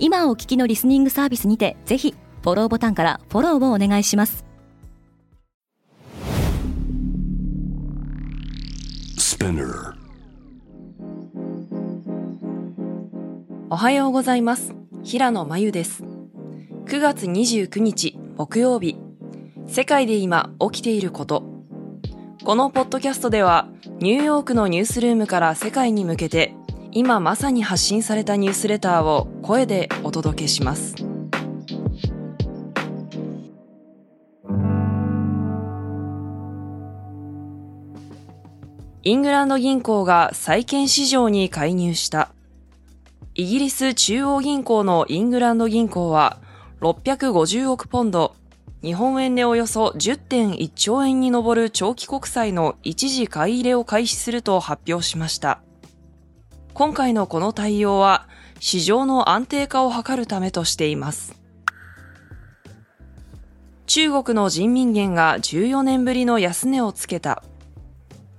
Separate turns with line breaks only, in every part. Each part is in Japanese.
今お聞きのリスニングサービスにてぜひフォローボタンからフォローをお願いします。
おはようございます。平野真由です。9月29日木曜日。世界で今起きていること。このポッドキャストではニューヨークのニュースルームから世界に向けて今まさに発信されたニュースレターを声でお届けします。イングランド銀行が債券市場に介入した。イギリス中央銀行のイングランド銀行は650億ポンド、日本円でおよそ10.1兆円に上る長期国債の一時買い入れを開始すると発表しました。今回のこの対応は市場の安定化を図るためとしています。中国の人民元が14年ぶりの安値をつけた。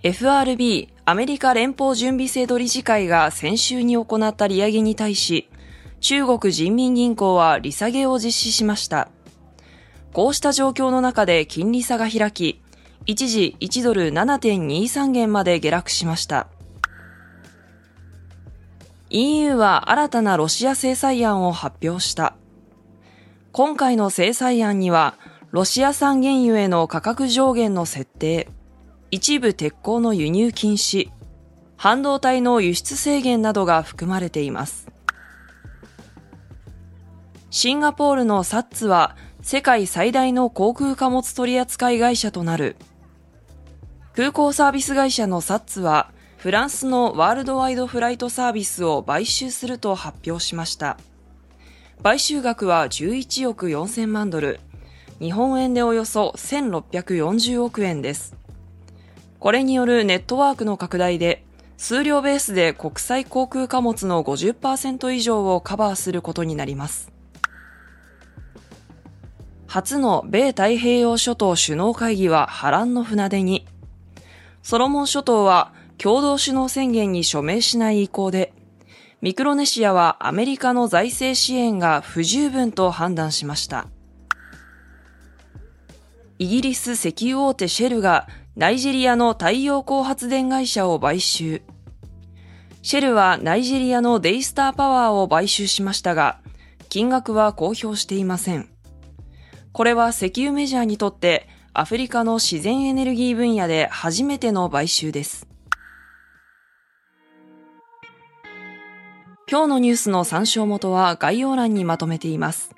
FRB アメリカ連邦準備制度理事会が先週に行った利上げに対し、中国人民銀行は利下げを実施しました。こうした状況の中で金利差が開き、一時1ドル7.23元まで下落しました。EU は新たなロシア制裁案を発表した。今回の制裁案には、ロシア産原油への価格上限の設定、一部鉄鋼の輸入禁止、半導体の輸出制限などが含まれています。シンガポールのサッツは世界最大の航空貨物取扱会社となる。空港サービス会社のサッツはフランスのワールドワイドフライトサービスを買収すると発表しました。買収額は11億4000万ドル、日本円でおよそ1640億円です。これによるネットワークの拡大で、数量ベースで国際航空貨物の50%以上をカバーすることになります。初の米太平洋諸島首脳会議は波乱の船出に、ソロモン諸島は共同首脳宣言に署名しない意向で、ミクロネシアはアメリカの財政支援が不十分と判断しました。イギリス石油大手シェルがナイジェリアの太陽光発電会社を買収。シェルはナイジェリアのデイスターパワーを買収しましたが、金額は公表していません。これは石油メジャーにとってアフリカの自然エネルギー分野で初めての買収です。今日のニュースの参照元は概要欄にまとめています。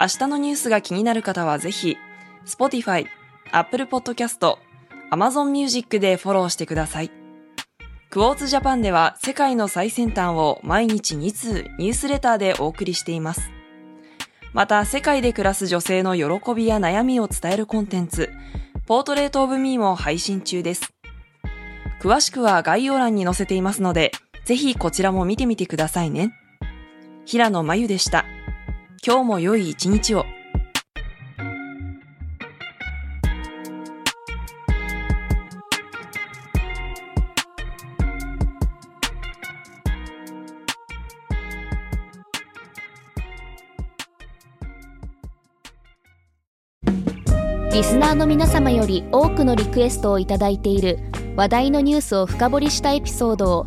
明日のニュースが気になる方はぜひ、Spotify、Apple Podcast、Amazon Music でフォローしてください。クォーツジャパンでは世界の最先端を毎日2通ニュースレターでお送りしています。また、世界で暮らす女性の喜びや悩みを伝えるコンテンツ、ポートレートオブミーも配信中です。詳しくは概要欄に載せていますので、ぜひこちらも見てみてくださいね。平野真由でした。今日も良い一日を。
リスナーの皆様より多くのリクエストをいただいている話題のニュースを深掘りしたエピソードを